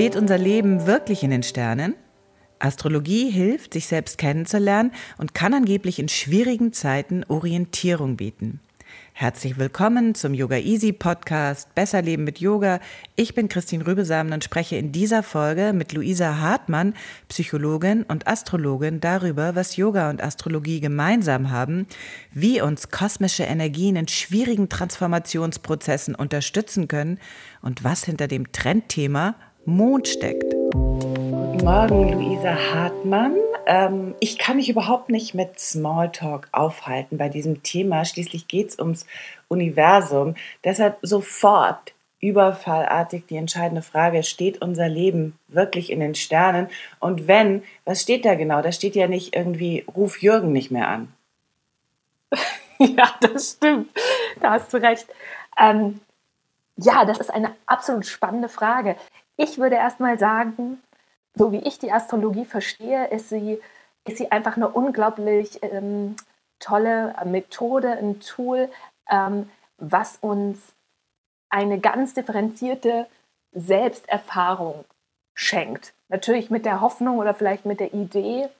Steht unser Leben wirklich in den Sternen? Astrologie hilft, sich selbst kennenzulernen und kann angeblich in schwierigen Zeiten Orientierung bieten. Herzlich willkommen zum Yoga Easy Podcast Besser Leben mit Yoga. Ich bin Christine Rübesamen und spreche in dieser Folge mit Luisa Hartmann, Psychologin und Astrologin, darüber, was Yoga und Astrologie gemeinsam haben, wie uns kosmische Energien in schwierigen Transformationsprozessen unterstützen können und was hinter dem Trendthema Mond steckt. Guten Morgen, Luisa Hartmann. Ähm, ich kann mich überhaupt nicht mit Smalltalk aufhalten bei diesem Thema. Schließlich geht es ums Universum. Deshalb sofort überfallartig die entscheidende Frage, steht unser Leben wirklich in den Sternen? Und wenn, was steht da genau? Da steht ja nicht irgendwie, ruf Jürgen nicht mehr an. ja, das stimmt. Da hast du recht. Ähm, ja, das ist eine absolut spannende Frage. Ich würde erstmal sagen, so wie ich die Astrologie verstehe, ist sie, ist sie einfach eine unglaublich ähm, tolle Methode, ein Tool, ähm, was uns eine ganz differenzierte Selbsterfahrung schenkt. Natürlich mit der Hoffnung oder vielleicht mit der Idee,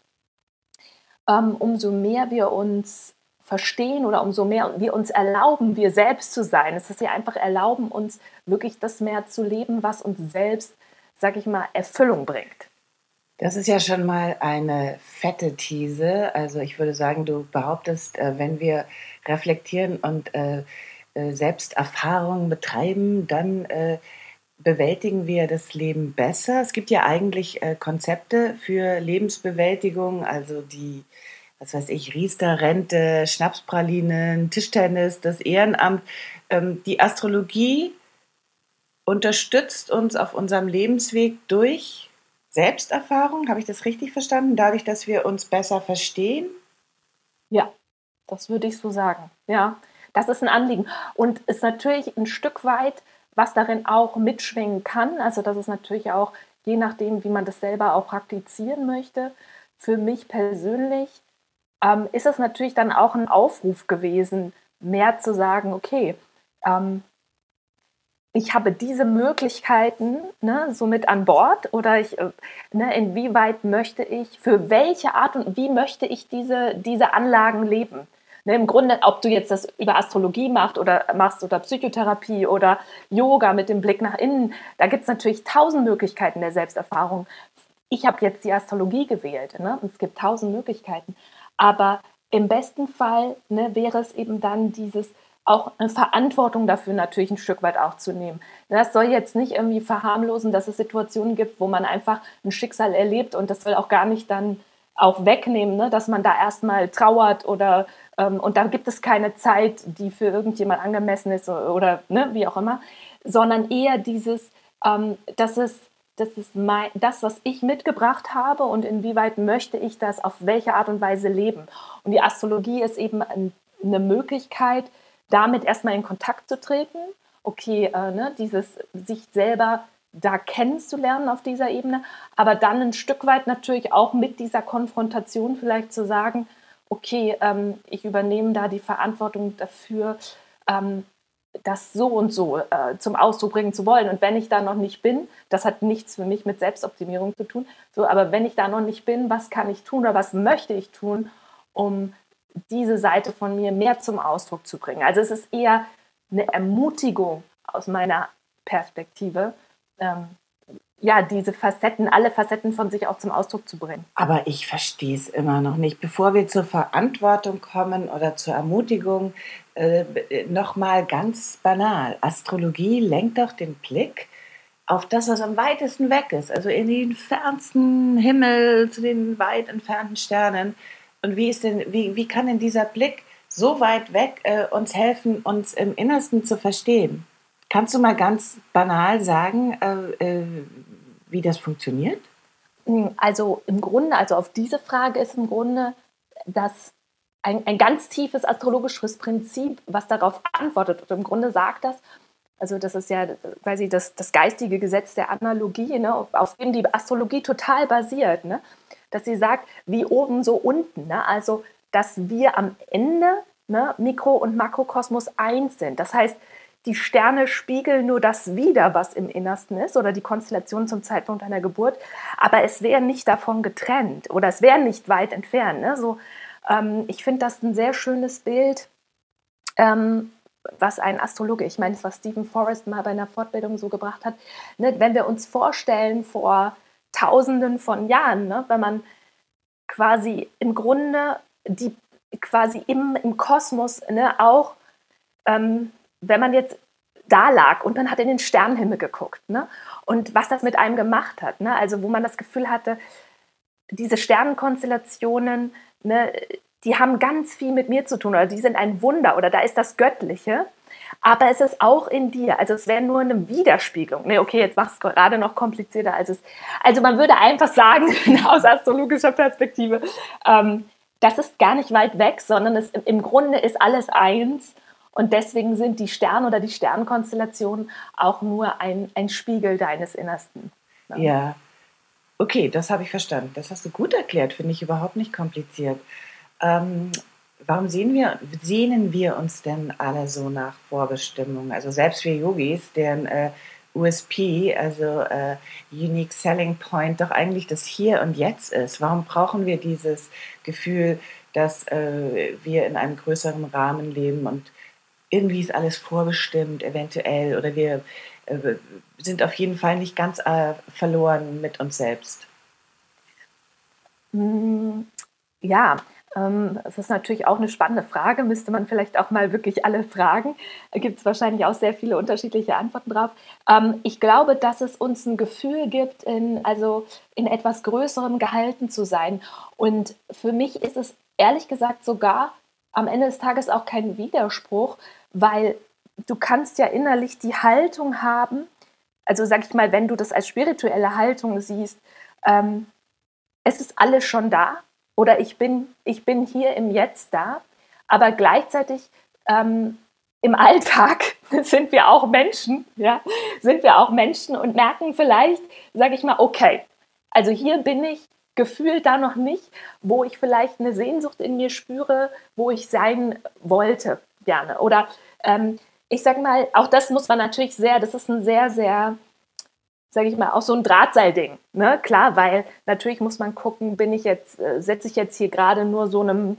ähm, umso mehr wir uns verstehen oder umso mehr wir uns erlauben, wir selbst zu sein. Es ist ja einfach erlauben, uns wirklich das mehr zu leben, was uns selbst, sag ich mal, Erfüllung bringt. Das ist ja schon mal eine fette These. Also ich würde sagen, du behauptest, äh, wenn wir reflektieren und äh, äh, Selbsterfahrungen betreiben, dann bewältigen wir das Leben besser. Es gibt ja eigentlich Konzepte für Lebensbewältigung, also die was weiß ich, Riester-Rente, Schnapspralinen, Tischtennis, das Ehrenamt. Ähm, die Astrologie unterstützt uns auf unserem Lebensweg durch Selbsterfahrung. Habe ich das richtig verstanden? Dadurch, dass wir uns besser verstehen? Ja, das würde ich so sagen. Ja, das ist ein Anliegen. Und ist natürlich ein Stück weit, was darin auch mitschwingen kann. Also, das ist natürlich auch, je nachdem, wie man das selber auch praktizieren möchte, für mich persönlich ähm, ist es natürlich dann auch ein Aufruf gewesen, mehr zu sagen, okay, ähm, ich habe diese Möglichkeiten ne, somit an Bord oder ich, äh, ne, inwieweit möchte ich, für welche Art und wie möchte ich diese, diese Anlagen leben? Ne, Im Grunde, ob du jetzt das über Astrologie machst oder machst oder Psychotherapie oder Yoga mit dem Blick nach innen, da gibt es natürlich tausend Möglichkeiten der Selbsterfahrung. Ich habe jetzt die Astrologie gewählt. Ne? Es gibt tausend Möglichkeiten. Aber im besten Fall ne, wäre es eben dann dieses, auch eine Verantwortung dafür natürlich ein Stück weit auch zu nehmen. Das soll jetzt nicht irgendwie verharmlosen, dass es Situationen gibt, wo man einfach ein Schicksal erlebt und das soll auch gar nicht dann auch wegnehmen, ne, dass man da erstmal trauert oder ähm, und da gibt es keine Zeit, die für irgendjemand angemessen ist oder, oder ne, wie auch immer, sondern eher dieses, ähm, dass es das ist mein, das, was ich mitgebracht habe und inwieweit möchte ich das auf welche Art und Weise leben. Und die Astrologie ist eben eine Möglichkeit, damit erstmal in Kontakt zu treten, okay, äh, ne, dieses sich selber da kennenzulernen auf dieser Ebene, aber dann ein Stück weit natürlich auch mit dieser Konfrontation vielleicht zu sagen, okay, ähm, ich übernehme da die Verantwortung dafür, ähm, das so und so äh, zum Ausdruck bringen zu wollen. Und wenn ich da noch nicht bin, das hat nichts für mich mit Selbstoptimierung zu tun, so, aber wenn ich da noch nicht bin, was kann ich tun oder was möchte ich tun, um diese Seite von mir mehr zum Ausdruck zu bringen? Also es ist eher eine Ermutigung aus meiner Perspektive, ähm, ja, diese Facetten, alle Facetten von sich auch zum Ausdruck zu bringen. Aber ich verstehe es immer noch nicht. Bevor wir zur Verantwortung kommen oder zur Ermutigung, äh, nochmal ganz banal. Astrologie lenkt doch den Blick auf das, was am weitesten weg ist, also in den fernsten Himmel, zu den weit entfernten Sternen. Und wie, ist denn, wie, wie kann denn dieser Blick so weit weg äh, uns helfen, uns im Innersten zu verstehen? Kannst du mal ganz banal sagen, äh, äh, wie das funktioniert? Hm, also im Grunde, also auf diese Frage ist im Grunde das ein, ein ganz tiefes astrologisches Prinzip, was darauf antwortet. Und im Grunde sagt das, also das ist ja quasi das, das geistige Gesetz der Analogie, ne, auf dem die Astrologie total basiert, ne, dass sie sagt, wie oben, so unten. Ne, also, dass wir am Ende ne, Mikro- und Makrokosmos eins sind. Das heißt, die Sterne spiegeln nur das wider, was im Innersten ist oder die Konstellation zum Zeitpunkt einer Geburt, aber es wäre nicht davon getrennt oder es wäre nicht weit entfernt. Ne? So, ähm, ich finde das ein sehr schönes Bild, ähm, was ein Astrologe, ich meine, was Stephen Forrest mal bei einer Fortbildung so gebracht hat, ne? wenn wir uns vorstellen vor Tausenden von Jahren, ne? wenn man quasi im Grunde die quasi im, im Kosmos ne, auch ähm, wenn man jetzt da lag und man hat in den Sternenhimmel geguckt ne? und was das mit einem gemacht hat. Ne? Also wo man das Gefühl hatte, diese Sternenkonstellationen, ne, die haben ganz viel mit mir zu tun oder die sind ein Wunder oder da ist das Göttliche. Aber es ist auch in dir. Also es wäre nur eine Widerspiegelung. Ne, okay, jetzt machst du es gerade noch komplizierter als es. Also man würde einfach sagen, aus astrologischer Perspektive, ähm, das ist gar nicht weit weg, sondern es, im Grunde ist alles eins. Und deswegen sind die Sterne oder die Sternkonstellationen auch nur ein, ein Spiegel deines Innersten. Ne? Ja, okay, das habe ich verstanden. Das hast du gut erklärt, finde ich überhaupt nicht kompliziert. Ähm, warum sehen wir, sehnen wir uns denn alle so nach Vorbestimmung? Also selbst wir Yogis, deren äh, USP, also äh, Unique Selling Point, doch eigentlich das Hier und Jetzt ist. Warum brauchen wir dieses Gefühl, dass äh, wir in einem größeren Rahmen leben und irgendwie ist alles vorbestimmt, eventuell, oder wir äh, sind auf jeden Fall nicht ganz äh, verloren mit uns selbst. Mm, ja, ähm, das ist natürlich auch eine spannende Frage, müsste man vielleicht auch mal wirklich alle fragen. Da gibt es wahrscheinlich auch sehr viele unterschiedliche Antworten drauf. Ähm, ich glaube, dass es uns ein Gefühl gibt, in, also in etwas Größerem gehalten zu sein. Und für mich ist es ehrlich gesagt sogar am Ende des Tages auch kein Widerspruch, weil du kannst ja innerlich die Haltung haben, also sag ich mal, wenn du das als spirituelle Haltung siehst, ähm, es ist alles schon da oder ich bin, ich bin hier im Jetzt da, aber gleichzeitig ähm, im Alltag sind wir auch Menschen, ja, sind wir auch Menschen und merken vielleicht, sage ich mal, okay, also hier bin ich gefühlt da noch nicht, wo ich vielleicht eine Sehnsucht in mir spüre, wo ich sein wollte gerne. Oder ähm, ich sage mal, auch das muss man natürlich sehr, das ist ein sehr, sehr, sage ich mal, auch so ein Drahtseilding. Ne? Klar, weil natürlich muss man gucken, bin ich jetzt, äh, setze ich jetzt hier gerade nur so einem,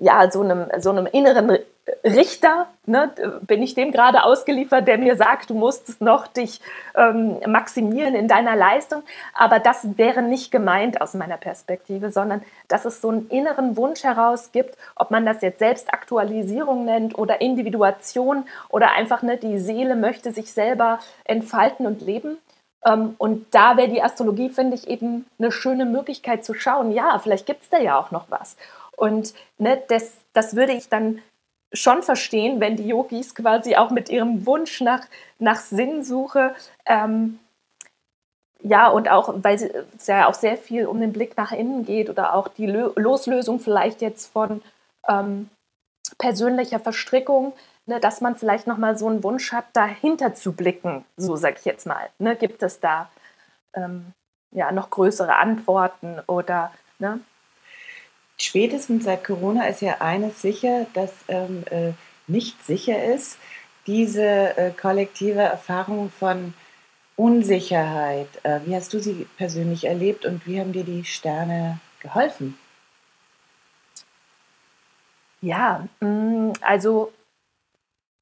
ja, so einem, so einem inneren Richter, ne, bin ich dem gerade ausgeliefert, der mir sagt, du musst noch dich ähm, maximieren in deiner Leistung. Aber das wäre nicht gemeint aus meiner Perspektive, sondern dass es so einen inneren Wunsch heraus gibt, ob man das jetzt Selbstaktualisierung nennt oder Individuation oder einfach ne, die Seele möchte sich selber entfalten und leben. Ähm, und da wäre die Astrologie, finde ich, eben eine schöne Möglichkeit zu schauen, ja, vielleicht gibt es da ja auch noch was. Und ne, das, das würde ich dann schon verstehen, wenn die Yogis quasi auch mit ihrem Wunsch nach, nach Sinnsuche, ähm, ja, und auch, weil es ja auch sehr viel um den Blick nach innen geht oder auch die Lö Loslösung vielleicht jetzt von ähm, persönlicher Verstrickung, ne, dass man vielleicht nochmal so einen Wunsch hat, dahinter zu blicken, so sage ich jetzt mal. Ne, gibt es da ähm, ja, noch größere Antworten oder ne? Spätestens seit Corona ist ja eines sicher, dass ähm, äh, nicht sicher ist, diese äh, kollektive Erfahrung von Unsicherheit. Äh, wie hast du sie persönlich erlebt und wie haben dir die Sterne geholfen? Ja, mm, also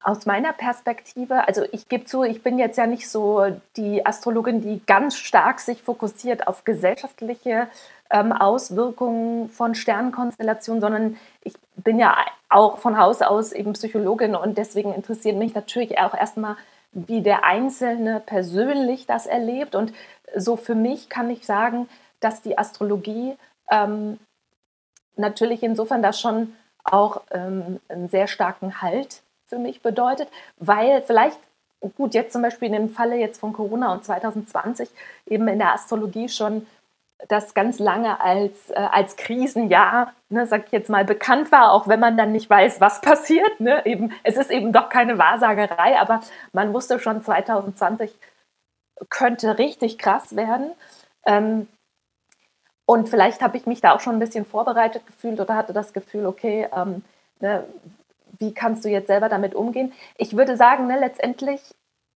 aus meiner Perspektive, also ich gebe zu, ich bin jetzt ja nicht so die Astrologin, die ganz stark sich fokussiert auf gesellschaftliche ähm, Auswirkungen von Sternenkonstellationen, sondern ich bin ja auch von Haus aus eben Psychologin und deswegen interessiert mich natürlich auch erstmal, wie der Einzelne persönlich das erlebt. Und so für mich kann ich sagen, dass die Astrologie ähm, natürlich insofern das schon auch ähm, einen sehr starken Halt für mich bedeutet, weil vielleicht, gut, jetzt zum Beispiel in dem Falle jetzt von Corona und 2020 eben in der Astrologie schon das ganz lange als, äh, als Krisenjahr, ne, sag ich jetzt mal, bekannt war, auch wenn man dann nicht weiß, was passiert. Ne? Eben, es ist eben doch keine Wahrsagerei, aber man wusste schon 2020 könnte richtig krass werden. Ähm, und vielleicht habe ich mich da auch schon ein bisschen vorbereitet gefühlt oder hatte das Gefühl, okay, ähm, ne, wie kannst du jetzt selber damit umgehen? Ich würde sagen, ne, letztendlich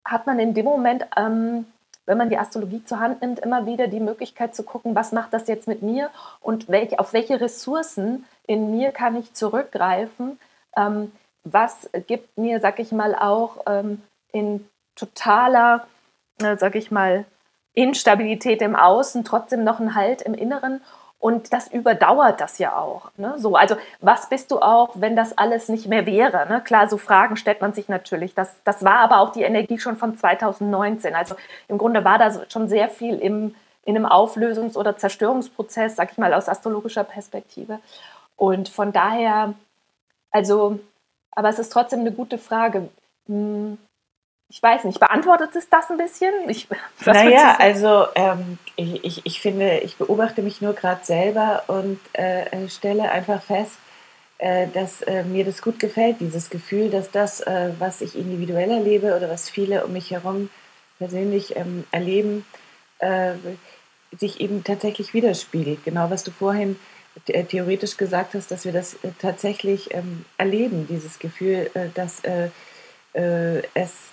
hat man in dem Moment, ähm, wenn man die Astrologie zur Hand nimmt, immer wieder die Möglichkeit zu gucken, was macht das jetzt mit mir und welch, auf welche Ressourcen in mir kann ich zurückgreifen, ähm, was gibt mir, sag ich mal, auch ähm, in totaler, äh, sag ich mal, Instabilität im Außen trotzdem noch einen Halt im Inneren und das überdauert das ja auch. Ne? So, also was bist du auch, wenn das alles nicht mehr wäre? Ne? Klar, so Fragen stellt man sich natürlich. Das, das war aber auch die Energie schon von 2019. Also im Grunde war da schon sehr viel im, in einem Auflösungs- oder Zerstörungsprozess, sag ich mal, aus astrologischer Perspektive. Und von daher, also, aber es ist trotzdem eine gute Frage. Hm, ich weiß nicht, beantwortet es das ein bisschen? Ich, naja, also ähm, ich, ich, ich finde, ich beobachte mich nur gerade selber und äh, stelle einfach fest, äh, dass äh, mir das gut gefällt, dieses Gefühl, dass das, äh, was ich individuell erlebe oder was viele um mich herum persönlich ähm, erleben, äh, sich eben tatsächlich widerspiegelt. Genau, was du vorhin äh, theoretisch gesagt hast, dass wir das tatsächlich ähm, erleben, dieses Gefühl, dass es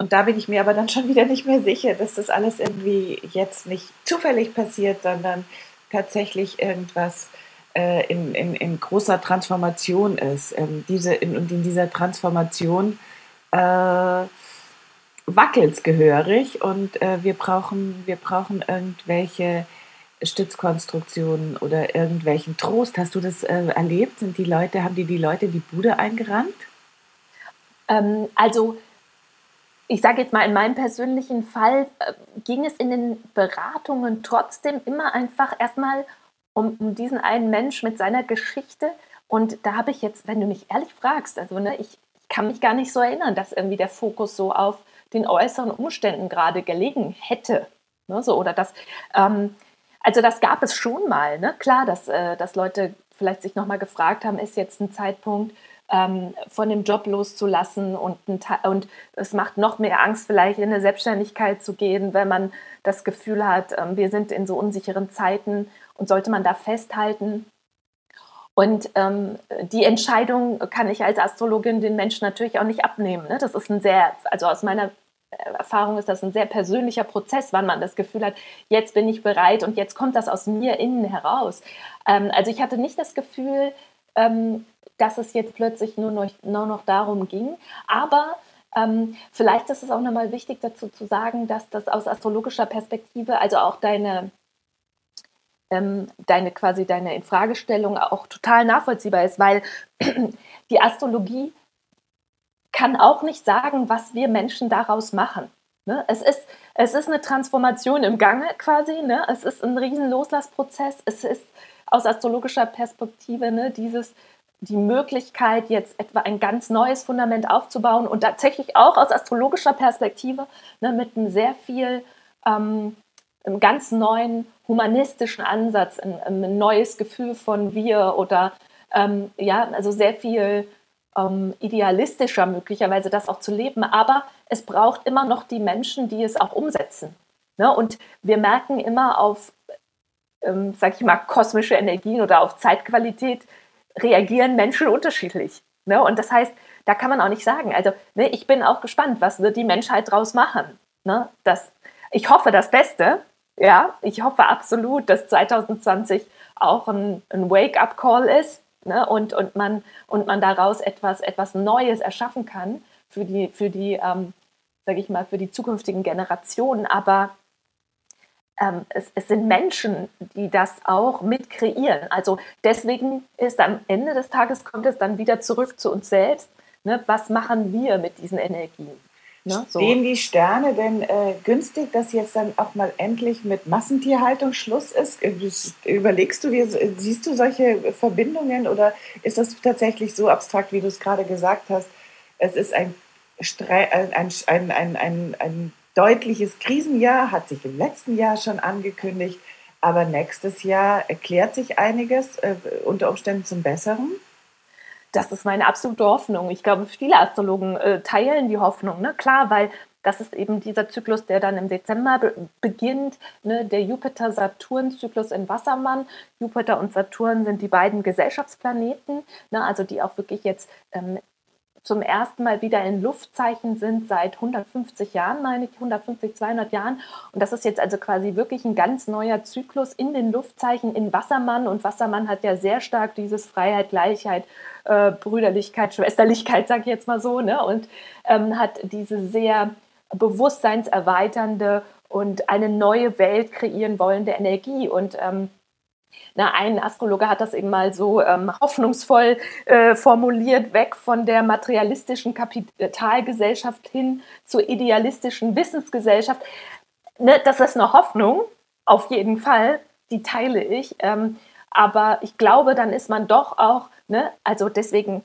und da bin ich mir aber dann schon wieder nicht mehr sicher, dass das alles irgendwie jetzt nicht zufällig passiert, sondern tatsächlich irgendwas äh, in, in, in, großer Transformation ist. Ähm, diese, in, und in dieser Transformation äh, wackelt gehörig und äh, wir, brauchen, wir brauchen irgendwelche Stützkonstruktionen oder irgendwelchen Trost. Hast du das äh, erlebt? Sind die Leute, haben die die Leute die Bude eingerannt? Ähm, also ich sage jetzt mal, in meinem persönlichen Fall äh, ging es in den Beratungen trotzdem immer einfach erstmal um, um, diesen einen Mensch mit seiner Geschichte. Und da habe ich jetzt, wenn du mich ehrlich fragst, also ne, ich, ich kann mich gar nicht so erinnern, dass irgendwie der Fokus so auf den äußeren Umständen gerade gelegen hätte. Ne, so, oder das, ähm, also das gab es schon mal. Ne? Klar, dass, äh, dass Leute vielleicht sich nochmal gefragt haben, ist jetzt ein Zeitpunkt, ähm, von dem Job loszulassen und, und es macht noch mehr Angst, vielleicht in eine Selbstständigkeit zu gehen, wenn man das Gefühl hat, ähm, wir sind in so unsicheren Zeiten und sollte man da festhalten. Und ähm, die Entscheidung kann ich als Astrologin den Menschen natürlich auch nicht abnehmen. Ne? Das ist ein sehr, also aus meiner Erfahrung ist das ein sehr persönlicher Prozess, wann man das Gefühl hat, jetzt bin ich bereit und jetzt kommt das aus mir innen heraus. Ähm, also ich hatte nicht das Gefühl, ähm, dass es jetzt plötzlich nur noch, nur noch darum ging. Aber ähm, vielleicht ist es auch nochmal wichtig dazu zu sagen, dass das aus astrologischer Perspektive, also auch deine, ähm, deine quasi deine Infragestellung auch total nachvollziehbar ist, weil die Astrologie kann auch nicht sagen, was wir Menschen daraus machen. Ne? Es, ist, es ist eine Transformation im Gange quasi, ne? es ist ein riesen Loslassprozess, es ist aus astrologischer Perspektive ne, dieses die Möglichkeit, jetzt etwa ein ganz neues Fundament aufzubauen und tatsächlich auch aus astrologischer Perspektive ne, mit einem sehr viel, ähm, einem ganz neuen humanistischen Ansatz, ein, ein neues Gefühl von wir oder ähm, ja, also sehr viel ähm, idealistischer möglicherweise das auch zu leben. Aber es braucht immer noch die Menschen, die es auch umsetzen. Ne? Und wir merken immer auf, ähm, sag ich mal, kosmische Energien oder auf Zeitqualität, reagieren Menschen unterschiedlich. Ne? Und das heißt, da kann man auch nicht sagen. Also, ne, ich bin auch gespannt, was wird die Menschheit daraus machen. Ne? Das, ich hoffe das Beste. Ja, ich hoffe absolut, dass 2020 auch ein, ein Wake-up-Call ist ne? und, und, man, und man daraus etwas, etwas Neues erschaffen kann für die, für die ähm, sage ich mal, für die zukünftigen Generationen. Aber ähm, es, es, sind Menschen, die das auch mit kreieren. Also deswegen ist am Ende des Tages kommt es dann wieder zurück zu uns selbst. Ne? Was machen wir mit diesen Energien? Ne? So. Die Sterne denn äh, günstig, dass jetzt dann auch mal endlich mit Massentierhaltung Schluss ist? Äh, überlegst du dir, siehst du solche Verbindungen oder ist das tatsächlich so abstrakt, wie du es gerade gesagt hast? Es ist ein, ein, ein, ein, ein, ein deutliches Krisenjahr, hat sich im letzten Jahr schon angekündigt. Aber nächstes Jahr erklärt sich einiges, äh, unter Umständen zum Besseren. Das ist meine absolute Hoffnung. Ich glaube, viele Astrologen äh, teilen die Hoffnung. Ne? Klar, weil Das ist eben dieser Zyklus, der dann im Dezember be beginnt, ne? der Jupiter-Saturn-Zyklus in Wassermann. Jupiter und Saturn sind die beiden Gesellschaftsplaneten, ne? also die auch wirklich jetzt ähm, zum ersten Mal wieder in Luftzeichen sind seit 150 Jahren, meine ich, 150, 200 Jahren. Und das ist jetzt also quasi wirklich ein ganz neuer Zyklus in den Luftzeichen in Wassermann. Und Wassermann hat ja sehr stark dieses Freiheit, Gleichheit, äh, Brüderlichkeit, Schwesterlichkeit, sage ich jetzt mal so, ne? und ähm, hat diese sehr bewusstseinserweiternde und eine neue Welt kreieren wollende Energie. Und ähm, na, ein Astrologe hat das eben mal so ähm, hoffnungsvoll äh, formuliert, weg von der materialistischen Kapitalgesellschaft hin zur idealistischen Wissensgesellschaft. Ne, das ist eine Hoffnung, auf jeden Fall, die teile ich. Ähm, aber ich glaube, dann ist man doch auch, ne, also deswegen,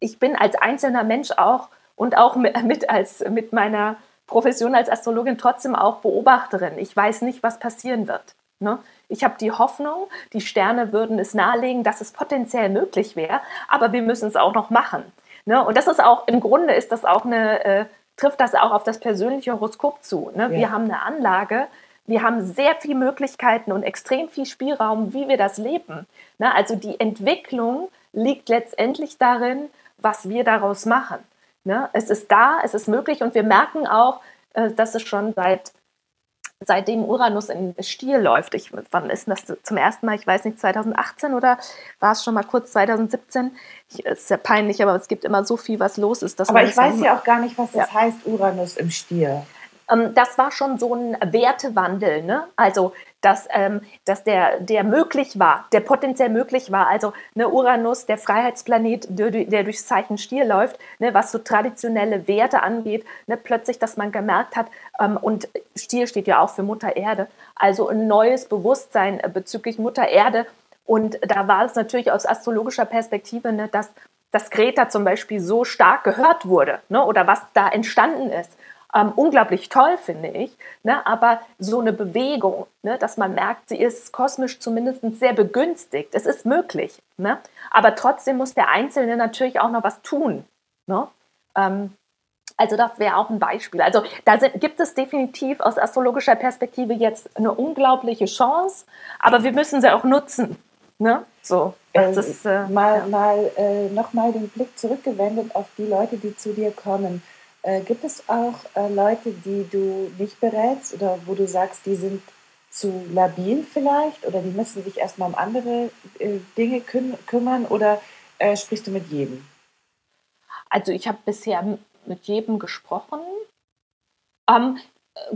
ich bin als einzelner Mensch auch und auch mit, als, mit meiner Profession als Astrologin trotzdem auch Beobachterin. Ich weiß nicht, was passieren wird. Ne? Ich habe die Hoffnung, die Sterne würden es nahelegen, dass es potenziell möglich wäre, aber wir müssen es auch noch machen. Ne? Und das ist auch, im Grunde ist das auch eine, äh, trifft das auch auf das persönliche Horoskop zu. Ne? Ja. Wir haben eine Anlage, wir haben sehr viele Möglichkeiten und extrem viel Spielraum, wie wir das leben. Ne? Also die Entwicklung liegt letztendlich darin, was wir daraus machen. Ne? Es ist da, es ist möglich und wir merken auch, äh, dass es schon seit seitdem Uranus in Stier läuft. Ich, wann ist das zum ersten Mal? Ich weiß nicht, 2018 oder war es schon mal kurz 2017? Ich, ist ja peinlich, aber es gibt immer so viel, was los ist. aber ich weiß ja auch gar nicht, was das ja. heißt, Uranus im Stier. Ähm, das war schon so ein Wertewandel. Ne? Also dass, ähm, dass der, der möglich war, der potenziell möglich war. Also ne, Uranus, der Freiheitsplanet, der, der durchs Zeichen Stier läuft, ne, was so traditionelle Werte angeht, ne, plötzlich, dass man gemerkt hat, ähm, und Stier steht ja auch für Mutter Erde, also ein neues Bewusstsein äh, bezüglich Mutter Erde. Und da war es natürlich aus astrologischer Perspektive, ne, dass, dass Greta zum Beispiel so stark gehört wurde ne, oder was da entstanden ist ähm, unglaublich toll, finde ich. Ne? Aber so eine Bewegung, ne? dass man merkt, sie ist kosmisch zumindest sehr begünstigt. Es ist möglich. Ne? Aber trotzdem muss der Einzelne natürlich auch noch was tun. Ne? Ähm, also das wäre auch ein Beispiel. Also da sind, gibt es definitiv aus astrologischer Perspektive jetzt eine unglaubliche Chance, aber wir müssen sie auch nutzen. Ne? So, äh, ist, äh, mal ja. mal äh, nochmal den Blick zurückgewendet auf die Leute, die zu dir kommen. Äh, gibt es auch äh, Leute, die du nicht berätst oder wo du sagst, die sind zu labil vielleicht oder die müssen sich erstmal um andere äh, Dinge küm kümmern oder äh, sprichst du mit jedem? Also ich habe bisher mit jedem gesprochen. Ähm,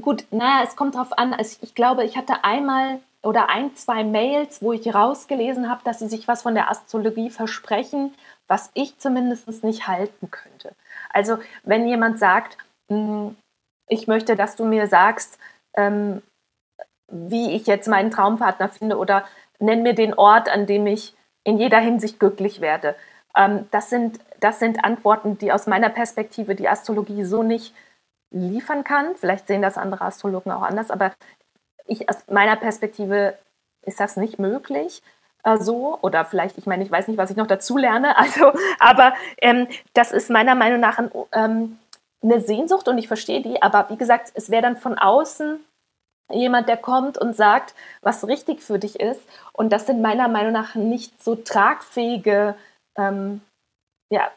gut, naja, es kommt darauf an. Also ich glaube, ich hatte einmal oder ein, zwei Mails, wo ich rausgelesen habe, dass sie sich was von der Astrologie versprechen, was ich zumindest nicht halten könnte. Also wenn jemand sagt, hm, ich möchte, dass du mir sagst, ähm, wie ich jetzt meinen Traumpartner finde oder nenn mir den Ort, an dem ich in jeder Hinsicht glücklich werde. Ähm, das, sind, das sind Antworten, die aus meiner Perspektive die Astrologie so nicht liefern kann. Vielleicht sehen das andere Astrologen auch anders, aber ich, aus meiner Perspektive ist das nicht möglich äh, so oder vielleicht, ich meine, ich weiß nicht, was ich noch dazu lerne, also, aber ähm, das ist meiner Meinung nach ein, ähm, eine Sehnsucht und ich verstehe die, aber wie gesagt, es wäre dann von außen jemand, der kommt und sagt, was richtig für dich ist und das sind meiner Meinung nach nicht so tragfähige, ähm, ja,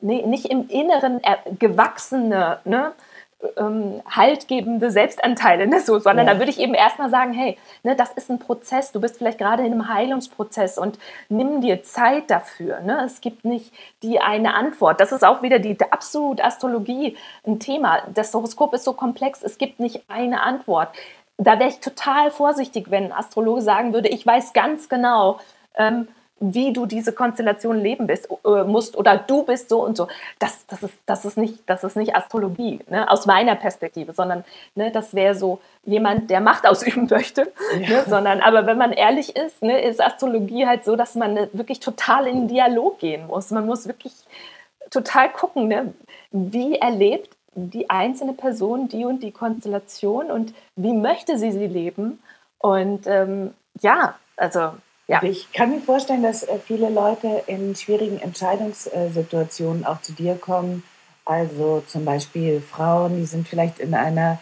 nee, nicht im Inneren gewachsene, ne? Ähm, haltgebende Selbstanteile, ne, so, sondern ja. da würde ich eben erstmal sagen, hey, ne, das ist ein Prozess, du bist vielleicht gerade in einem Heilungsprozess und nimm dir Zeit dafür. Ne? Es gibt nicht die eine Antwort. Das ist auch wieder die, die absolut Astrologie ein Thema. Das Horoskop ist so komplex, es gibt nicht eine Antwort. Da wäre ich total vorsichtig, wenn ein Astrologe sagen würde, ich weiß ganz genau, ähm, wie du diese Konstellation leben bist, äh, musst oder du bist so und so. Das, das, ist, das, ist, nicht, das ist nicht Astrologie, ne? aus meiner Perspektive, sondern ne, das wäre so jemand, der Macht ausüben möchte. Ja. Ne? Sondern, aber wenn man ehrlich ist, ne, ist Astrologie halt so, dass man wirklich total in den Dialog gehen muss. Man muss wirklich total gucken, ne? wie erlebt die einzelne Person die und die Konstellation und wie möchte sie sie leben. Und ähm, ja, also ja. Ich kann mir vorstellen, dass äh, viele Leute in schwierigen Entscheidungssituationen auch zu dir kommen, Also zum Beispiel Frauen, die sind vielleicht in einer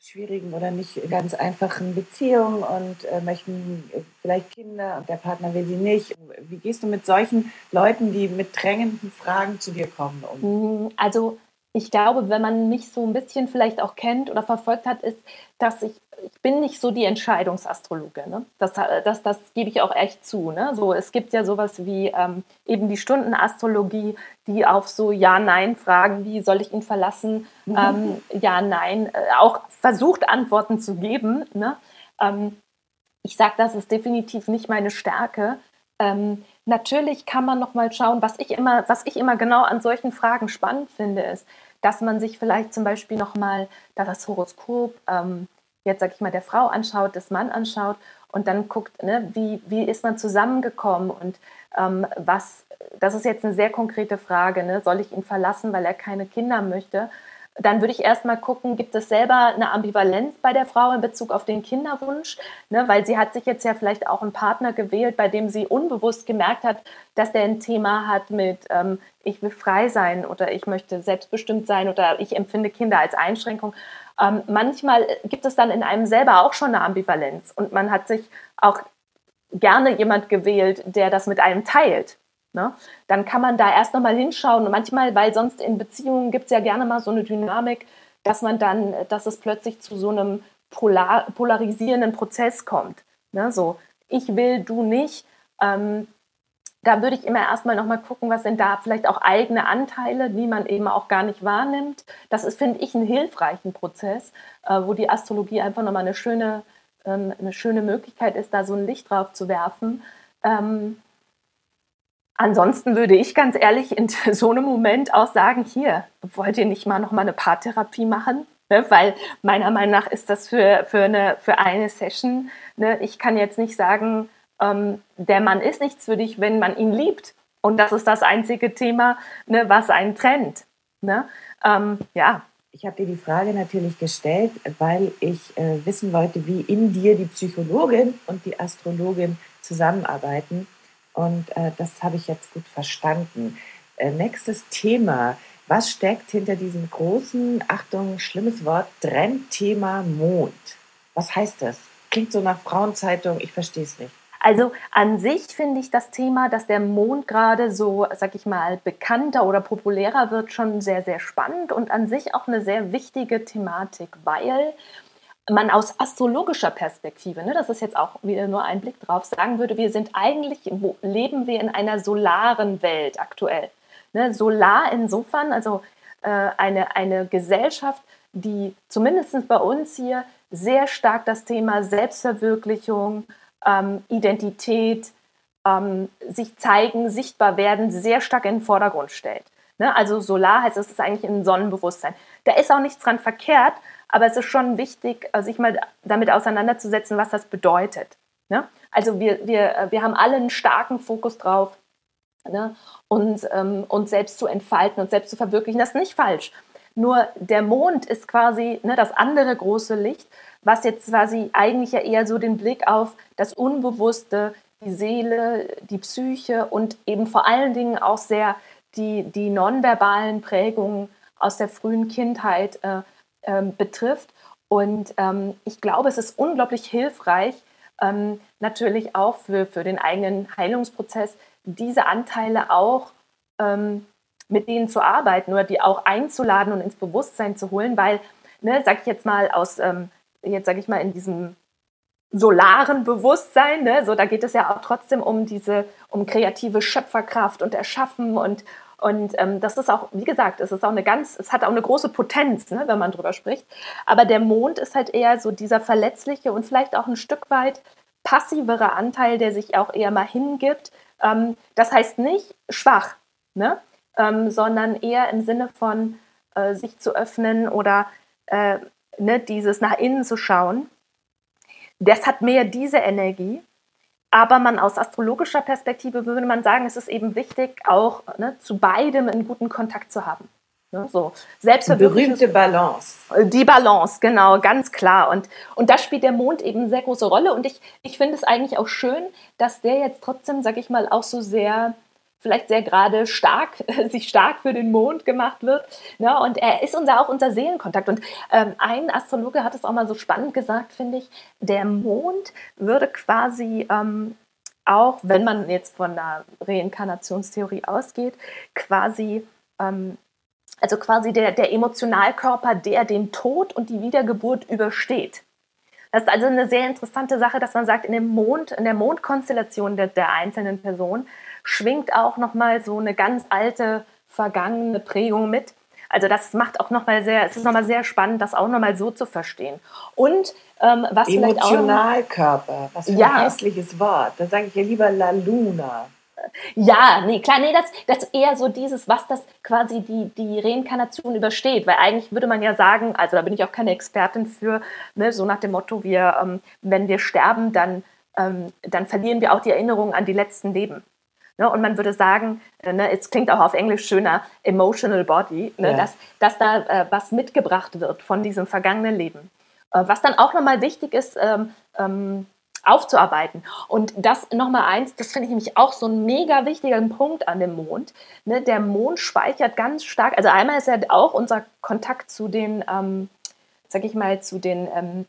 schwierigen oder nicht ganz einfachen Beziehung und äh, möchten vielleicht Kinder und der Partner will sie nicht. Wie gehst du mit solchen Leuten, die mit drängenden Fragen zu dir kommen, um? Mm, also ich glaube, wenn man mich so ein bisschen vielleicht auch kennt oder verfolgt hat, ist, dass ich, ich bin nicht so die Entscheidungsastrologe. Ne? Das, das, das gebe ich auch echt zu. Ne? So, es gibt ja sowas wie ähm, eben die Stundenastrologie, die auf so Ja-Nein-Fragen, wie soll ich ihn verlassen, mhm. ähm, Ja-Nein, äh, auch versucht Antworten zu geben. Ne? Ähm, ich sage, das ist definitiv nicht meine Stärke. Ähm, natürlich kann man noch mal schauen, was ich immer, was ich immer genau an solchen Fragen spannend finde, ist, dass man sich vielleicht zum Beispiel noch mal das Horoskop ähm, jetzt sage ich mal der Frau anschaut, des Mann anschaut und dann guckt, ne, wie, wie ist man zusammengekommen und ähm, was, das ist jetzt eine sehr konkrete Frage, ne, soll ich ihn verlassen, weil er keine Kinder möchte? Dann würde ich erstmal gucken, gibt es selber eine Ambivalenz bei der Frau in Bezug auf den Kinderwunsch? Ne, weil sie hat sich jetzt ja vielleicht auch einen Partner gewählt, bei dem sie unbewusst gemerkt hat, dass der ein Thema hat mit, ähm, ich will frei sein oder ich möchte selbstbestimmt sein oder ich empfinde Kinder als Einschränkung. Ähm, manchmal gibt es dann in einem selber auch schon eine Ambivalenz und man hat sich auch gerne jemand gewählt, der das mit einem teilt. Ne? Dann kann man da erst nochmal hinschauen. Und manchmal, weil sonst in Beziehungen gibt es ja gerne mal so eine Dynamik, dass man dann, dass es plötzlich zu so einem polar, polarisierenden Prozess kommt. Ne? So, ich will, du nicht. Ähm, da würde ich immer erstmal nochmal gucken, was sind da vielleicht auch eigene Anteile, die man eben auch gar nicht wahrnimmt. Das ist, finde ich, einen hilfreichen Prozess, äh, wo die Astrologie einfach nochmal eine schöne, ähm, eine schöne Möglichkeit ist, da so ein Licht drauf zu werfen. Ähm, Ansonsten würde ich ganz ehrlich in so einem Moment auch sagen, hier, wollt ihr nicht mal noch mal eine Paartherapie machen? Ne, weil meiner Meinung nach ist das für, für, eine, für eine Session. Ne, ich kann jetzt nicht sagen, ähm, der Mann ist nichts für dich, wenn man ihn liebt. Und das ist das einzige Thema, ne, was einen trennt. Ne? Ähm, ja. Ich habe dir die Frage natürlich gestellt, weil ich äh, wissen wollte, wie in dir die Psychologin und die Astrologin zusammenarbeiten. Und äh, das habe ich jetzt gut verstanden. Äh, nächstes Thema. Was steckt hinter diesem großen, Achtung, schlimmes Wort, Trendthema Mond? Was heißt das? Klingt so nach Frauenzeitung, ich verstehe es nicht. Also an sich finde ich das Thema, dass der Mond gerade so, sag ich mal, bekannter oder populärer wird, schon sehr, sehr spannend und an sich auch eine sehr wichtige Thematik, weil man aus astrologischer Perspektive, ne, das ist jetzt auch wieder nur ein Blick drauf, sagen würde, wir sind eigentlich, wo leben wir in einer solaren Welt aktuell. Ne, solar insofern, also äh, eine, eine Gesellschaft, die zumindest bei uns hier sehr stark das Thema Selbstverwirklichung, ähm, Identität, ähm, sich zeigen, sichtbar werden, sehr stark in den Vordergrund stellt. Ne? Also Solar heißt, es ist eigentlich ein Sonnenbewusstsein. Da ist auch nichts dran verkehrt, aber es ist schon wichtig, äh, sich mal damit auseinanderzusetzen, was das bedeutet. Ne? Also wir, wir, äh, wir haben alle einen starken Fokus drauf, ne? uns, ähm, uns selbst zu entfalten und selbst zu verwirklichen. Das ist nicht falsch. Nur der Mond ist quasi ne, das andere große Licht, was jetzt quasi eigentlich ja eher so den Blick auf das Unbewusste, die Seele, die Psyche und eben vor allen Dingen auch sehr die, die nonverbalen Prägungen aus der frühen Kindheit äh, ähm, betrifft. Und ähm, ich glaube, es ist unglaublich hilfreich, ähm, natürlich auch für, für den eigenen Heilungsprozess, diese Anteile auch ähm, mit denen zu arbeiten oder die auch einzuladen und ins Bewusstsein zu holen, weil, ne, sag ich jetzt mal, aus, ähm, jetzt sage ich mal, in diesem solaren Bewusstsein, ne, so da geht es ja auch trotzdem um diese, um kreative Schöpferkraft und Erschaffen und, und ähm, das ist auch, wie gesagt, es ist auch eine ganz, es hat auch eine große Potenz, ne, wenn man drüber spricht. Aber der Mond ist halt eher so dieser verletzliche und vielleicht auch ein Stück weit passivere Anteil, der sich auch eher mal hingibt. Ähm, das heißt nicht schwach, ne? Ähm, sondern eher im Sinne von äh, sich zu öffnen oder äh, ne, dieses nach innen zu schauen. Das hat mehr diese Energie. Aber man aus astrologischer Perspektive würde man sagen, es ist eben wichtig, auch ne, zu beidem einen guten Kontakt zu haben. Ne, so. Die berühmte Balance. Die Balance, genau, ganz klar. Und, und da spielt der Mond eben eine sehr große Rolle. Und ich, ich finde es eigentlich auch schön, dass der jetzt trotzdem, sag ich mal, auch so sehr vielleicht sehr gerade stark, sich stark für den Mond gemacht wird. Ne? Und er ist unser, auch unser Seelenkontakt. Und ähm, ein Astrologe hat es auch mal so spannend gesagt, finde ich, der Mond würde quasi ähm, auch, wenn man jetzt von der Reinkarnationstheorie ausgeht, quasi ähm, also quasi der, der Emotionalkörper, der den Tod und die Wiedergeburt übersteht. Das ist also eine sehr interessante Sache, dass man sagt, in dem Mond, in der Mondkonstellation der, der einzelnen Person schwingt auch nochmal so eine ganz alte, vergangene Prägung mit. Also das macht auch nochmal sehr, es ist nochmal sehr spannend, das auch nochmal so zu verstehen. Und ähm, was Emotionalkörper, was für ja. ein hässliches Wort. Da sage ich ja lieber La Luna. Ja, nee, klar, nee, das, das ist eher so dieses, was das quasi die, die Reinkarnation übersteht. Weil eigentlich würde man ja sagen, also da bin ich auch keine Expertin für, ne, so nach dem Motto, wir, ähm, wenn wir sterben, dann, ähm, dann verlieren wir auch die Erinnerung an die letzten Leben. Ne, und man würde sagen, äh, ne, es klingt auch auf Englisch schöner, emotional body, ne, ja. dass, dass da äh, was mitgebracht wird von diesem vergangenen Leben. Äh, was dann auch nochmal wichtig ist, ähm, ähm, aufzuarbeiten. Und das nochmal eins, das finde ich nämlich auch so ein mega wichtiger Punkt an dem Mond. Ne, der Mond speichert ganz stark, also einmal ist er auch unser Kontakt zu den, ähm, sag ich mal, zu den ähm,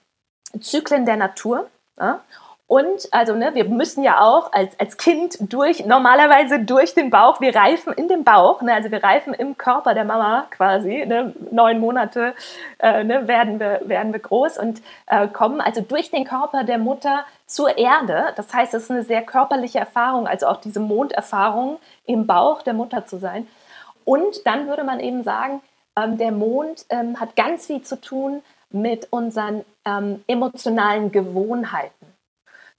Zyklen der Natur. Ja? Und also, ne, wir müssen ja auch als, als Kind durch, normalerweise durch den Bauch, wir reifen in dem Bauch, ne, also wir reifen im Körper der Mama quasi, ne, neun Monate äh, ne, werden, wir, werden wir groß und äh, kommen also durch den Körper der Mutter zur Erde. Das heißt, es ist eine sehr körperliche Erfahrung, also auch diese Monderfahrung im Bauch der Mutter zu sein. Und dann würde man eben sagen, ähm, der Mond ähm, hat ganz viel zu tun mit unseren ähm, emotionalen Gewohnheiten.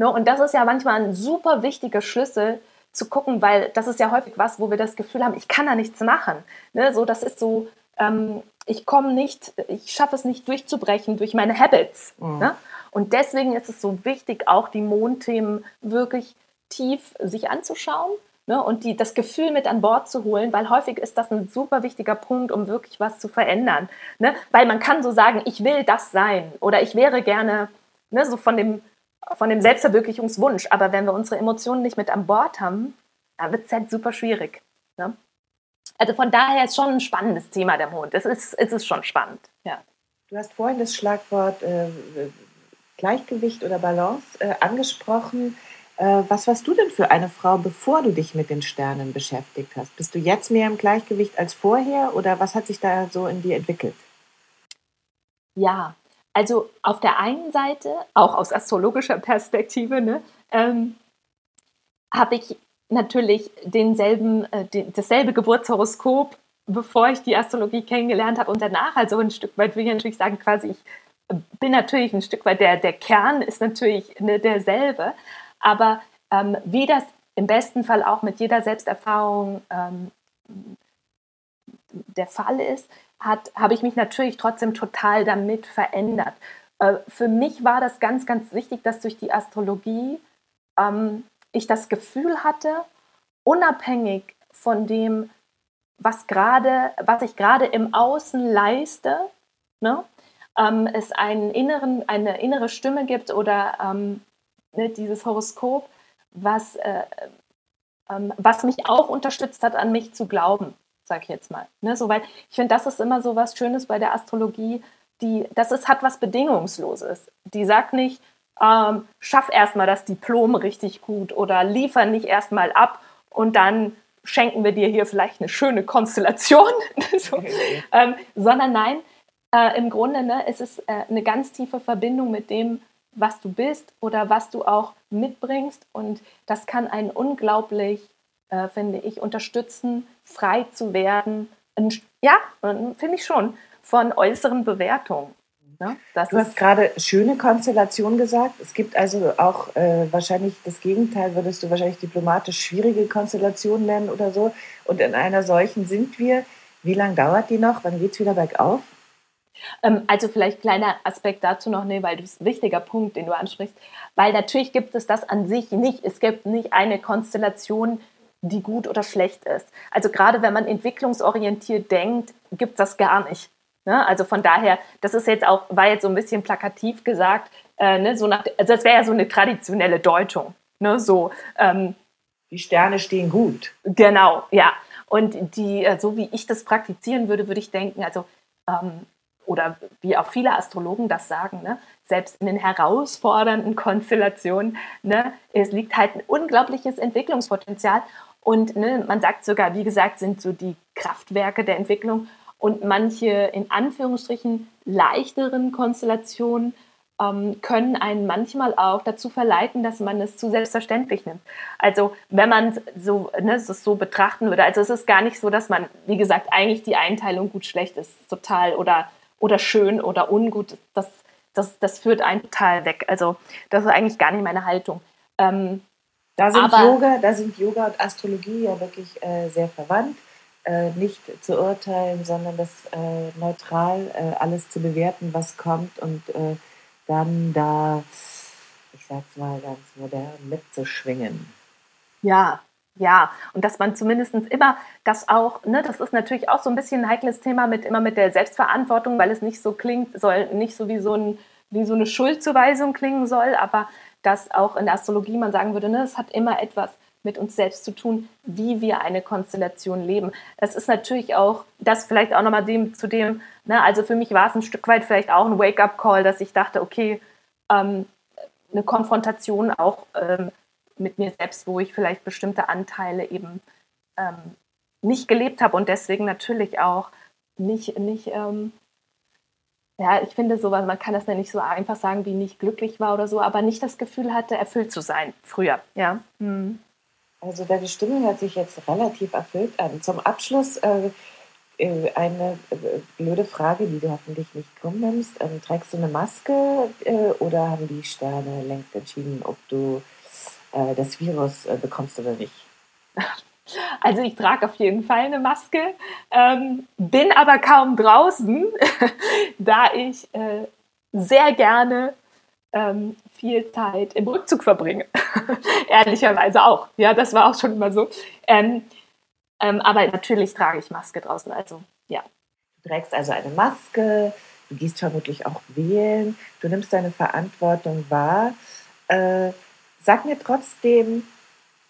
Ne? Und das ist ja manchmal ein super wichtiger Schlüssel zu gucken, weil das ist ja häufig was, wo wir das Gefühl haben, ich kann da nichts machen. Ne? So, das ist so, ähm, ich komme nicht, ich schaffe es nicht durchzubrechen durch meine Habits. Mhm. Ne? Und deswegen ist es so wichtig, auch die Mondthemen wirklich tief sich anzuschauen ne? und die, das Gefühl mit an Bord zu holen, weil häufig ist das ein super wichtiger Punkt, um wirklich was zu verändern. Ne? Weil man kann so sagen, ich will das sein oder ich wäre gerne ne, so von dem von dem Selbstverwirklichungswunsch. Aber wenn wir unsere Emotionen nicht mit an Bord haben, dann wird es halt super schwierig. Ne? Also von daher ist schon ein spannendes Thema der Mond. Es ist, es ist schon spannend. Ja. Du hast vorhin das Schlagwort äh, Gleichgewicht oder Balance äh, angesprochen. Äh, was warst du denn für eine Frau, bevor du dich mit den Sternen beschäftigt hast? Bist du jetzt mehr im Gleichgewicht als vorher oder was hat sich da so in dir entwickelt? Ja, also auf der einen Seite, auch aus astrologischer Perspektive, ne, ähm, habe ich natürlich denselben, äh, den, dasselbe Geburtshoroskop, bevor ich die Astrologie kennengelernt habe und danach. Also ein Stück weit will ich natürlich sagen, quasi ich bin natürlich ein Stück weit, der, der Kern ist natürlich ne, derselbe, aber ähm, wie das im besten Fall auch mit jeder Selbsterfahrung ähm, der Fall ist, habe ich mich natürlich trotzdem total damit verändert. Äh, für mich war das ganz, ganz wichtig, dass durch die Astrologie ähm, ich das Gefühl hatte, unabhängig von dem, was gerade, was ich gerade im Außen leiste, ne, ähm, es einen inneren, eine innere Stimme gibt oder ähm, ne, dieses Horoskop, was, äh, ähm, was mich auch unterstützt hat, an mich zu glauben sag ich jetzt mal. Ne, so, weil ich finde, das ist immer so was Schönes bei der Astrologie, die, das ist, hat was Bedingungsloses. Die sagt nicht, ähm, schaff erstmal das Diplom richtig gut oder liefer nicht erstmal ab und dann schenken wir dir hier vielleicht eine schöne Konstellation, so, ähm, sondern nein, äh, im Grunde ne, ist es äh, eine ganz tiefe Verbindung mit dem, was du bist oder was du auch mitbringst und das kann einen unglaublich äh, finde ich, unterstützen, frei zu werden. Ja, finde ich schon, von äußeren Bewertungen. Ne? du hast gerade schöne Konstellation gesagt. Es gibt also auch äh, wahrscheinlich das Gegenteil, würdest du wahrscheinlich diplomatisch schwierige Konstellationen nennen oder so. Und in einer solchen sind wir. Wie lange dauert die noch? Wann geht es wieder bergauf? Ähm, also vielleicht kleiner Aspekt dazu noch, nee, weil das ist ein wichtiger Punkt, den du ansprichst. Weil natürlich gibt es das an sich nicht. Es gibt nicht eine Konstellation, die gut oder schlecht ist. Also gerade wenn man entwicklungsorientiert denkt, gibt es das gar nicht. Ne? Also von daher, das ist jetzt auch, war jetzt so ein bisschen plakativ gesagt, äh, ne? so nach, also das wäre ja so eine traditionelle Deutung. Ne? So, ähm, Die Sterne stehen gut. Genau, ja. Und die, äh, so wie ich das praktizieren würde, würde ich denken, also ähm, oder wie auch viele Astrologen das sagen, ne, selbst in den herausfordernden Konstellationen, ne, es liegt halt ein unglaubliches Entwicklungspotenzial. Und ne, man sagt sogar, wie gesagt, sind so die Kraftwerke der Entwicklung und manche in Anführungsstrichen leichteren Konstellationen ähm, können einen manchmal auch dazu verleiten, dass man es zu selbstverständlich nimmt. Also wenn man so, ne, es so betrachten würde, also es ist gar nicht so, dass man, wie gesagt, eigentlich die Einteilung gut-schlecht ist, total oder, oder schön oder ungut, das, das, das führt einen total weg. Also das ist eigentlich gar nicht meine Haltung. Ähm, da sind, aber, Yoga, da sind Yoga und Astrologie ja wirklich äh, sehr verwandt. Äh, nicht zu urteilen, sondern das äh, neutral äh, alles zu bewerten, was kommt und äh, dann da, ich sag's mal ganz modern, mitzuschwingen. Ja, ja, und dass man zumindest immer das auch, ne, das ist natürlich auch so ein bisschen ein heikles Thema mit immer mit der Selbstverantwortung, weil es nicht so klingt, soll nicht so wie so, ein, wie so eine Schuldzuweisung klingen soll, aber dass auch in der Astrologie man sagen würde, ne, es hat immer etwas mit uns selbst zu tun, wie wir eine Konstellation leben. Das ist natürlich auch, das vielleicht auch nochmal dem, zu dem, ne, also für mich war es ein Stück weit vielleicht auch ein Wake-up-Call, dass ich dachte, okay, ähm, eine Konfrontation auch ähm, mit mir selbst, wo ich vielleicht bestimmte Anteile eben ähm, nicht gelebt habe und deswegen natürlich auch nicht, nicht ähm, ja, ich finde sowas, man kann das ja nicht so einfach sagen, wie nicht glücklich war oder so, aber nicht das Gefühl hatte, erfüllt zu sein früher, ja. Hm. Also deine Stimme hört sich jetzt relativ erfüllt an. Zum Abschluss äh, äh eine äh, blöde Frage, die du hoffentlich nicht krumm nimmst. Ähm, trägst du eine Maske äh, oder haben die Sterne längst entschieden, ob du äh, das Virus äh, bekommst oder nicht? Also ich trage auf jeden Fall eine Maske, ähm, bin aber kaum draußen, da ich sehr gerne ähm, viel Zeit im Rückzug verbringe. Ehrlicherweise auch. Ja, das war auch schon immer so. Ähm, ähm, aber natürlich trage ich Maske draußen. Also, ja. Du trägst also eine Maske, du gehst vermutlich auch wählen, du nimmst deine Verantwortung wahr. Äh, sag mir trotzdem,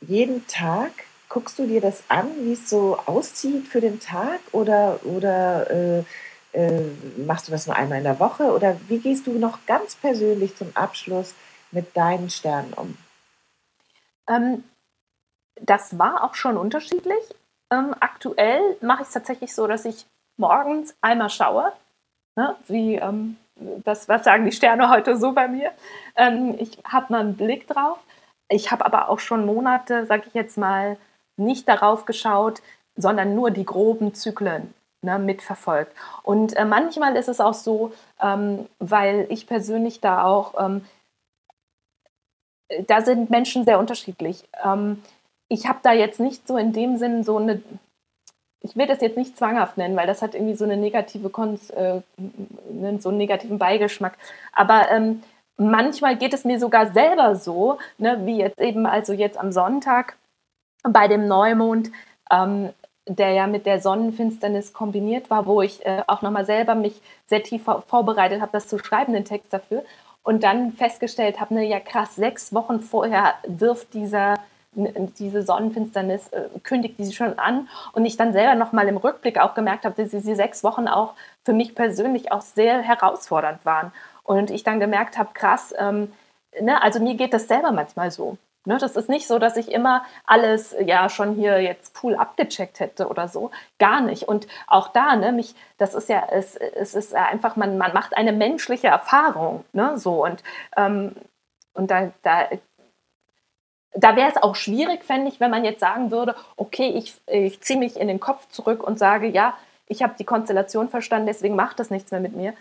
jeden Tag guckst du dir das an, wie es so aussieht für den Tag oder, oder äh, äh, machst du das nur einmal in der Woche oder wie gehst du noch ganz persönlich zum Abschluss mit deinen Sternen um? Ähm, das war auch schon unterschiedlich. Ähm, aktuell mache ich es tatsächlich so, dass ich morgens einmal schaue, ne, wie ähm, das, was sagen die Sterne heute so bei mir. Ähm, ich habe mal einen Blick drauf. Ich habe aber auch schon Monate, sage ich jetzt mal, nicht darauf geschaut, sondern nur die groben Zyklen ne, mitverfolgt. Und äh, manchmal ist es auch so, ähm, weil ich persönlich da auch, ähm, da sind Menschen sehr unterschiedlich. Ähm, ich habe da jetzt nicht so in dem Sinn so eine, ich will das jetzt nicht zwanghaft nennen, weil das hat irgendwie so eine negative Konz, äh, so einen negativen Beigeschmack. Aber ähm, manchmal geht es mir sogar selber so, ne, wie jetzt eben, also jetzt am Sonntag bei dem Neumond, ähm, der ja mit der Sonnenfinsternis kombiniert war, wo ich äh, auch nochmal selber mich sehr tief vorbereitet habe, das zu schreiben, den Text dafür. Und dann festgestellt habe, ne, ja krass, sechs Wochen vorher wirft dieser, diese Sonnenfinsternis, äh, kündigt die schon an. Und ich dann selber nochmal im Rückblick auch gemerkt habe, dass diese sechs Wochen auch für mich persönlich auch sehr herausfordernd waren. Und ich dann gemerkt habe, krass, ähm, ne, also mir geht das selber manchmal so. Ne, das ist nicht so, dass ich immer alles ja schon hier jetzt cool abgecheckt hätte oder so. Gar nicht. Und auch da, ne, mich, das ist ja, es, es ist einfach, man, man macht eine menschliche Erfahrung. Ne, so und, ähm, und da, da, da wäre es auch schwierig, fände ich, wenn man jetzt sagen würde, okay, ich, ich ziehe mich in den Kopf zurück und sage, ja, ich habe die Konstellation verstanden, deswegen macht das nichts mehr mit mir.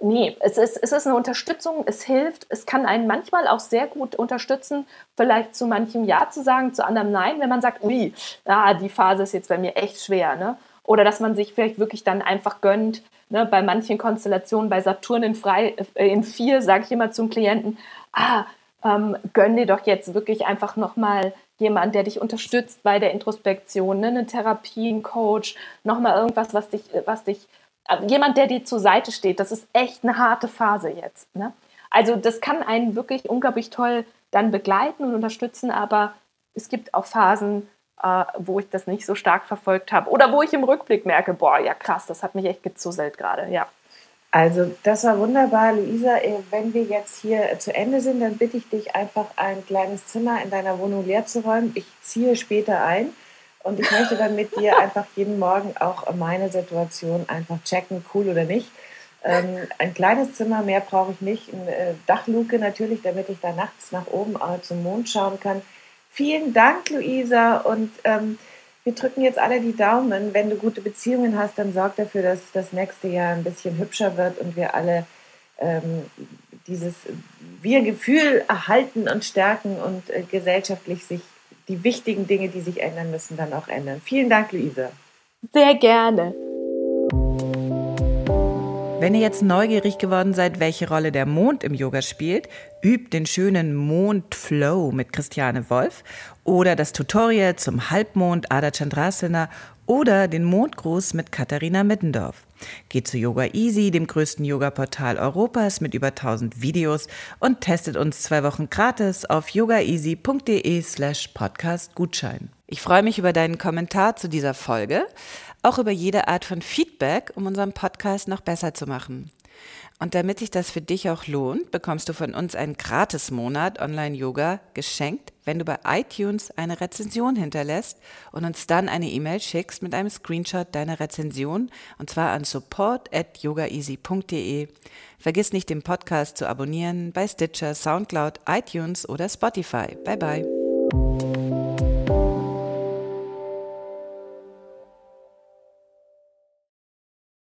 Nee, es ist, es ist eine Unterstützung, es hilft, es kann einen manchmal auch sehr gut unterstützen, vielleicht zu manchem Ja zu sagen, zu anderem Nein, wenn man sagt, ui, ah, die Phase ist jetzt bei mir echt schwer. Ne? Oder dass man sich vielleicht wirklich dann einfach gönnt, ne? bei manchen Konstellationen, bei Saturn in, frei, äh, in vier, sage ich immer zum Klienten, ah, ähm, gönn dir doch jetzt wirklich einfach nochmal jemand, der dich unterstützt bei der Introspektion, ne? eine Therapie, ein Coach, nochmal irgendwas, was dich, was dich jemand, der dir zur Seite steht, das ist echt eine harte Phase jetzt. Ne? Also das kann einen wirklich unglaublich toll dann begleiten und unterstützen, aber es gibt auch Phasen, äh, wo ich das nicht so stark verfolgt habe oder wo ich im Rückblick merke, boah, ja krass, das hat mich echt gezusselt gerade, ja. Also das war wunderbar, Luisa. Äh, wenn wir jetzt hier zu Ende sind, dann bitte ich dich einfach ein kleines Zimmer in deiner Wohnung leer zu räumen. Ich ziehe später ein und ich möchte dann mit dir einfach jeden Morgen auch meine Situation einfach checken, cool oder nicht. Ähm, ein kleines Zimmer, mehr brauche ich nicht. Eine äh, Dachluke natürlich, damit ich da nachts nach oben äh, zum Mond schauen kann. Vielen Dank, Luisa. Und ähm, wir drücken jetzt alle die Daumen. Wenn du gute Beziehungen hast, dann sorg dafür, dass das nächste Jahr ein bisschen hübscher wird und wir alle ähm, dieses Wir-Gefühl erhalten und stärken und äh, gesellschaftlich sich die wichtigen Dinge, die sich ändern müssen, dann auch ändern. Vielen Dank, Luisa. Sehr gerne. Wenn ihr jetzt neugierig geworden seid, welche Rolle der Mond im Yoga spielt, übt den schönen Mondflow mit Christiane Wolf oder das Tutorial zum Halbmond Ada Chandrasana oder den Mondgruß mit Katharina Middendorf. Geht zu Yoga Easy, dem größten Yoga-Portal Europas mit über 1000 Videos und testet uns zwei Wochen gratis auf yogaeasy.de slash podcast Gutschein. Ich freue mich über deinen Kommentar zu dieser Folge auch über jede Art von Feedback, um unseren Podcast noch besser zu machen. Und damit sich das für dich auch lohnt, bekommst du von uns einen Gratis-Monat Online-Yoga geschenkt, wenn du bei iTunes eine Rezension hinterlässt und uns dann eine E-Mail schickst mit einem Screenshot deiner Rezension und zwar an support at yogaeasy.de. Vergiss nicht, den Podcast zu abonnieren bei Stitcher, Soundcloud, iTunes oder Spotify. Bye bye.